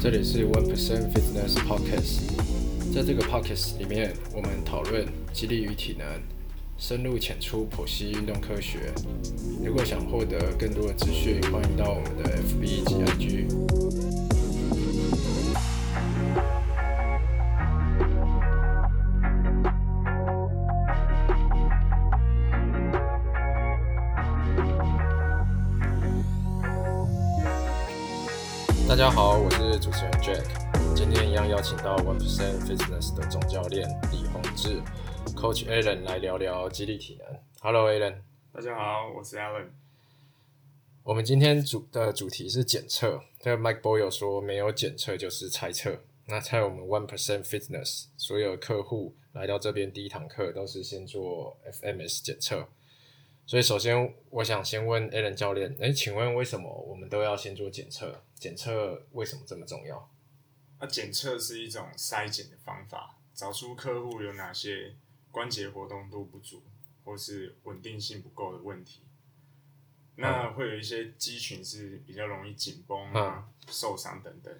这里是 One Percent Fitness Podcast，在这个 Podcast 里面，我们讨论激励与体能，深入浅出剖析运动科学。如果想获得更多的资讯，欢迎到我们的 FB 及 IG。大家好，我是主持人 Jack，今天一样邀请到 One Percent Fitness 的总教练李宏志，Coach Alan 来聊聊激励体能。Hello Alan，大家好，我是 Alan。我们今天主的主题是检测。这个 Mike Boyle 说，没有检测就是猜测。那在我们 One Percent Fitness 所有客户来到这边第一堂课都是先做 FMS 检测。所以首先我想先问 Alan 教练，诶，请问为什么我们都要先做检测？检测为什么这么重要？那检测是一种筛检的方法，找出客户有哪些关节活动度不足或是稳定性不够的问题。那会有一些肌群是比较容易紧绷啊、受伤等等，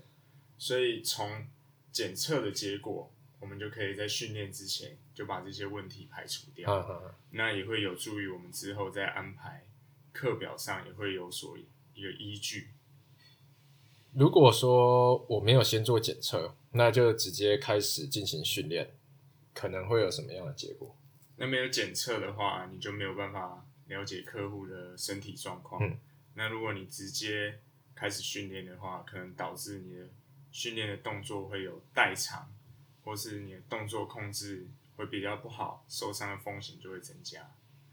所以从检测的结果，我们就可以在训练之前就把这些问题排除掉。嗯嗯嗯那也会有助于我们之后在安排课表上也会有所一个依据。如果说我没有先做检测，那就直接开始进行训练，可能会有什么样的结果？那没有检测的话，你就没有办法了解客户的身体状况。嗯那如果你直接开始训练的话，可能导致你的训练的动作会有代偿，或是你的动作控制会比较不好，受伤的风险就会增加。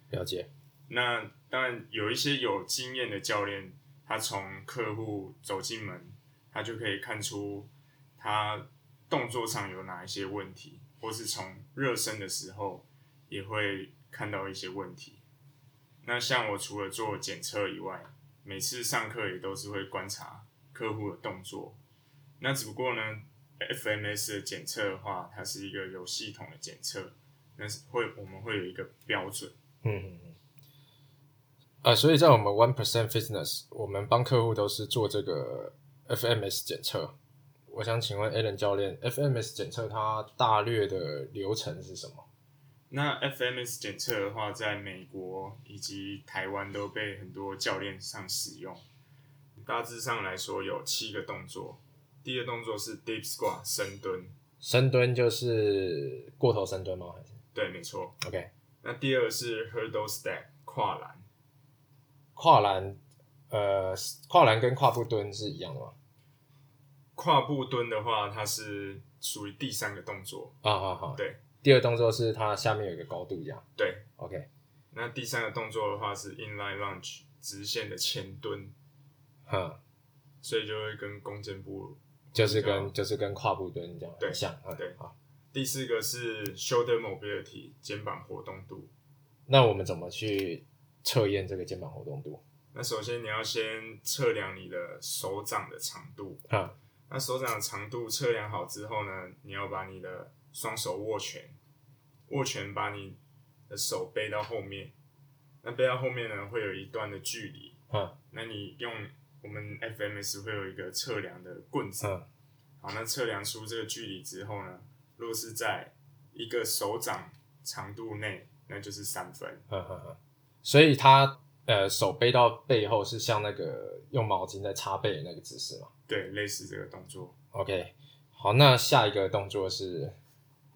了解，那当然有一些有经验的教练，他从客户走进门，他就可以看出他动作上有哪一些问题，或是从热身的时候也会看到一些问题。那像我除了做检测以外，每次上课也都是会观察客户的动作。那只不过呢，FMS 的检测的话，它是一个有系统的检测，那是会我们会有一个标准。嗯嗯嗯。呃，所以在我们 One Percent Fitness，我们帮客户都是做这个 FMS 检测。我想请问 Alan 教练，FMS 检测它大略的流程是什么？那 FMS 检测的话，在美国以及台湾都被很多教练上使用。大致上来说，有七个动作。第一个动作是 Deep Squat 深蹲，深蹲就是过头深蹲吗？还是对，没错。OK？那第二个是 Hurdle Stack 跨栏，跨栏，呃，跨栏跟跨步蹲是一样的吗？跨步蹲的话，它是属于第三个动作。啊，好好。对第二动作是它下面有一个高度，一样。对，OK，那第三个动作的话是 Inline Lunge 直线的前蹲，哼，所以就会跟弓箭步就是跟就是跟跨步蹲这样对很像。嗯对好。第四个是 Shoulder Mobility 肩膀活动度。那我们怎么去测验这个肩膀活动度？那首先你要先测量你的手掌的长度。啊，那手掌的长度测量好之后呢，你要把你的双手握拳，握拳把你的手背到后面。那背到后面呢，会有一段的距离。嗯那你用我们 FMS 会有一个测量的棍子。嗯好，那测量出这个距离之后呢，如果是在一个手掌长度内，那就是三分。呵呵呵。所以他呃手背到背后是像那个用毛巾在擦背的那个姿势嘛对，类似这个动作。？OK，好，那下一个动作是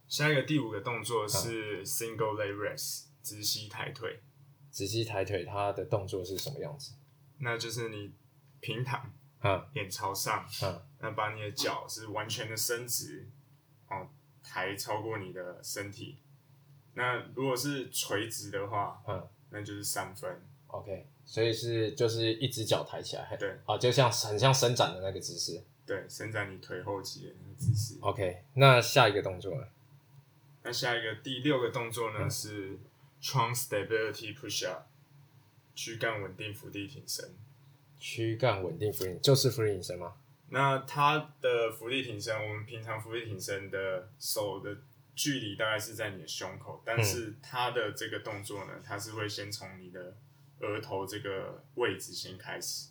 下一个第五个动作是 single leg raise 直膝抬腿，直膝抬腿，它的动作是什么样子？那就是你平躺，嗯脸朝上，嗯那把你的脚是完全的伸直，哦，抬超过你的身体。那如果是垂直的话，嗯那就是三分。，OK，所以是就是一只脚抬起来，对啊，就像很像伸展的那个姿势。对，伸展你腿后肌的那个姿势。OK，那下一个动作呢？那下一个第六个动作呢、嗯是 trunk stability push up，躯干稳定伏地挺身。躯干稳定俯卧就是俯卧撑吗？那它的伏地挺身，我们平常伏地挺身的手的距离大概是在你的胸口，但是它的这个动作呢，它是会先从你的额头这个位置先开始。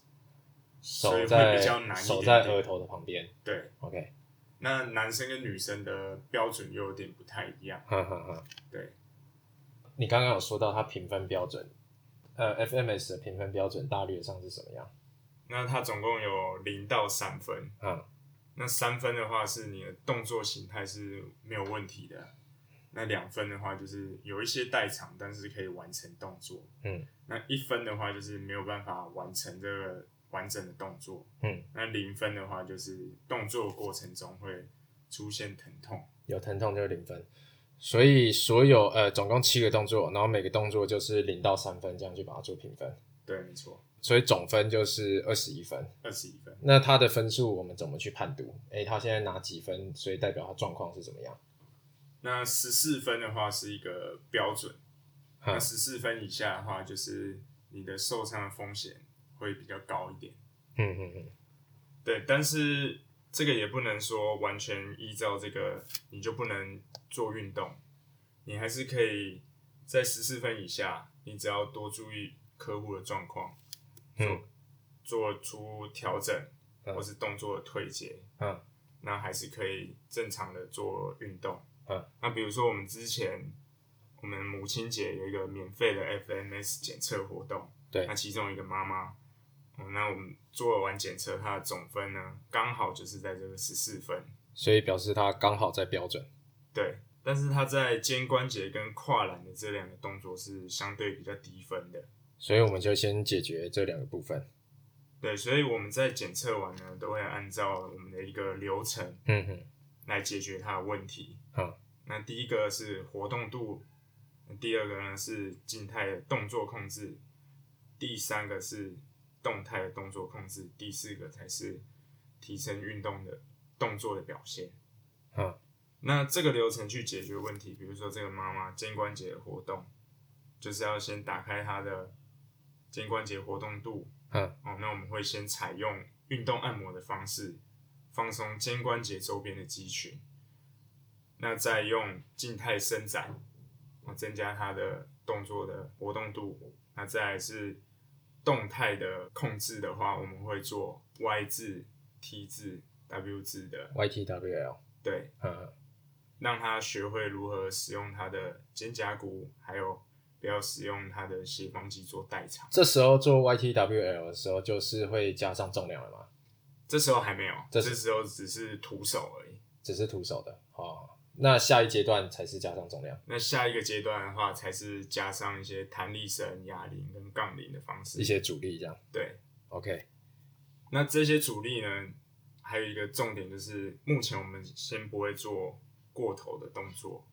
所以会手在比较难一手点手在额头的旁边。对，OK，那男生跟女生的标准又有点不太一样。哈哈哈。对，你刚刚有说到它评分标准，呃，FMS 的评分标准大略上是什么样？那它总共有零到三分。嗯，那三分的话是你的动作形态是没有问题的。那两分的话就是有一些代偿，但是可以完成动作。嗯，那一分的话就是没有办法完成这个完整的动作。嗯，那零分的话就是动作过程中会出现疼痛。有疼痛就是零分。所以所有呃总共七个动作，然后每个动作就是零到三分，这样去把它做评分。对，没错，所以总分就是二十一分。二十一分。那他的分数我们怎么去判读？诶、他现在拿几分，所以代表他状况是怎么样？那十四分的话是一个标准，那嗯十四分以下的话，就是你的受伤的风险会比较高一点。嗯嗯嗯，对，但是这个也不能说完全依照这个，你就不能做运动，你还是可以在十四分以下，你只要多注意客户的状况，做、嗯。做出调整，嗯。或是动作的退阶，嗯，那还是可以正常的做运动。嗯，那比如说我们之前我们母亲节有一个免费的 FMS 检测活动，对。那其中一个妈妈，嗯，那我们做完检测，她的总分呢刚好就是在这个十四分，所以表示她刚好在标准。对，但是她在肩关节跟跨栏的这两个动作是相对比较低分的，所以我们就先解决这两个部分。对，所以我们在检测完呢，都会按照我们的一个流程嗯哼，来解决它的问题。好，那第一个是活动度，第二个呢是静态的动作控制，第三个是动态的动作控制，第四个才是提升运动的动作的表现。好，那这个流程去解决问题，比如说这个妈妈肩关节的活动，就是要先打开她的肩关节活动度，嗯，哦，那我们会先采用运动按摩的方式，放松肩关节周边的肌群，那再用静态伸展，哦，增加它的动作的活动度。那再来是动态的控制的话，我们会做 Y 字、T 字、W 字的，YTWL，对，嗯，让他学会如何使用他的肩胛骨，还有不要使用它的斜方肌做代偿。这时候做 YTWL 的时候，就是会加上重量了吗？这时候还没有，这这时候只是徒手而已。只是徒手的哦。那下一阶段才是加上重量。那下一个阶段的话，才是加上一些弹力绳、哑铃跟杠铃的方式。一些阻力这样。对，OK，那这些阻力呢，还有一个重点就是，目前我们先不会做过头的动作，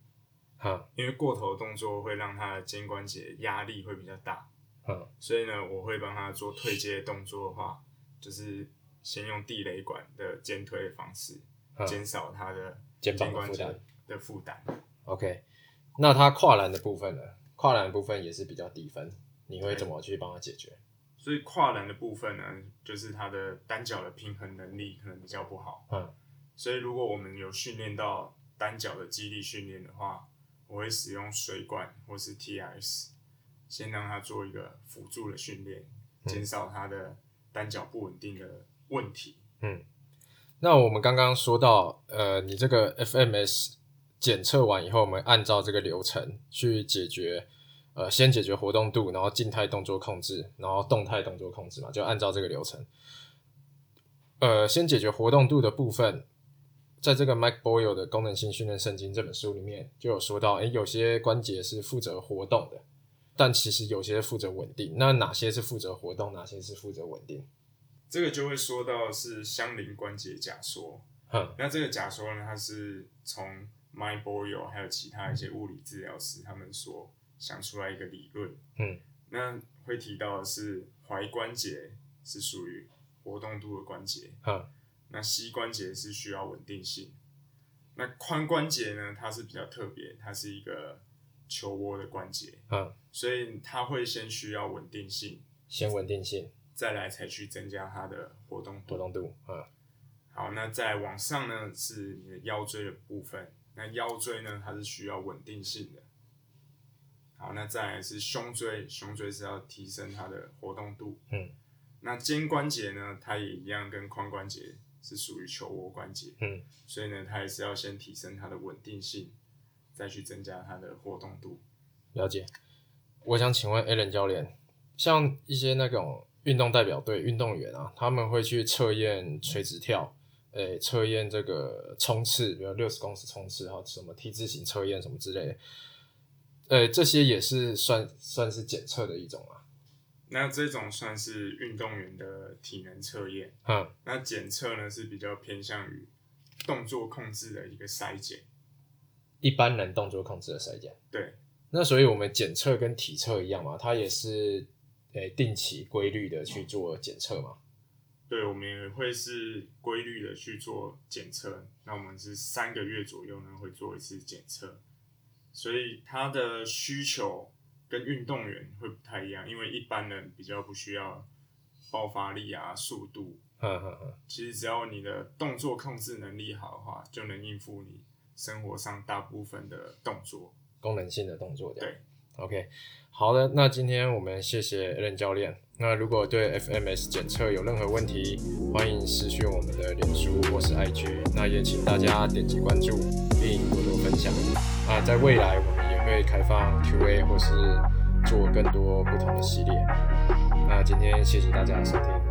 好，因为过头的动作会让他的肩关节压力会比较大。嗯，所以呢，我会帮他做退阶动作的话，就是先用地雷管的肩推的方式，嗯减少他的肩膀的关节。的负担。OK，那他跨栏的部分呢？跨栏的部分也是比较低分，你会怎么去帮他解决？所以跨栏的部分呢，就是他的单脚的平衡能力可能比较不好。嗯，所以如果我们有训练到单脚的肌力训练的话，我会使用水管或是 TRS，先让他做一个辅助的训练，减少他的单脚不稳定的问题。嗯那我们刚刚说到，呃，你这个 FMS 检测完以后，我们按照这个流程去解决，呃，先解决活动度，然后静态动作控制，然后动态动作控制嘛，就按照这个流程。呃，先解决活动度的部分，在这个 Mike Boyle 的《功能性训练圣经》这本书里面就有说到，诶，有些关节是负责活动的，但其实有些负责稳定。那哪些是负责活动，哪些是负责稳定？这个就会说到是相邻关节假说。哼，那这个假说呢，它是从 Mike Boyle 还有其他一些物理治疗师他们所想出来一个理论。嗯，那会提到的是踝关节是属于活动度的关节，哼，那膝关节是需要稳定性。那髋关节呢，它是比较特别，它是一个球窝的关节，嗯，所以它会先需要稳定性，先稳定性，再来才去增加它的活动度活。动度，嗯，好，那再往上呢是你的腰椎的部分。那腰椎呢，它是需要稳定性的。好，那再来是胸椎，胸椎是要提升它的活动度。嗯，那肩关节呢，它也一样跟髋关节是属于球窝关节，嗯，所以呢，它还是要先提升它的稳定性，再去增加它的活动度。了解。我想请问 Alan 教练，像一些那种运动代表队运动员啊，他们会去测验垂直跳，诶、测验这个冲刺，比如六十公尺冲刺哈，什么 T 字形测验什么之类的，呃，这些也是算算是检测的一种啊。那这种算是运动员的体能测验，嗯，那检测呢是比较偏向于动作控制的一个筛检。一般人动作控制的筛检。对，那所以我们检测跟体测一样嘛，它也是诶、定期规律的去做检测嘛。对，我们也会是规律的去做检测。那我们是三个月左右呢会做一次检测，所以它的需求跟运动员会不太一样，因为一般人比较不需要爆发力啊、速度。嗯嗯嗯，其实只要你的动作控制能力好的话，就能应付你生活上大部分的动作。功能性的动作。对，OK，好的，那今天我们谢谢 Allen 教练。那如果对 FMS 检测有任何问题，欢迎私讯我们的脸书或是 IG。那也请大家点击关注并多多分享。啊，在未来我们会开放 QA 或是做更多不同的系列。那今天谢谢大家收听。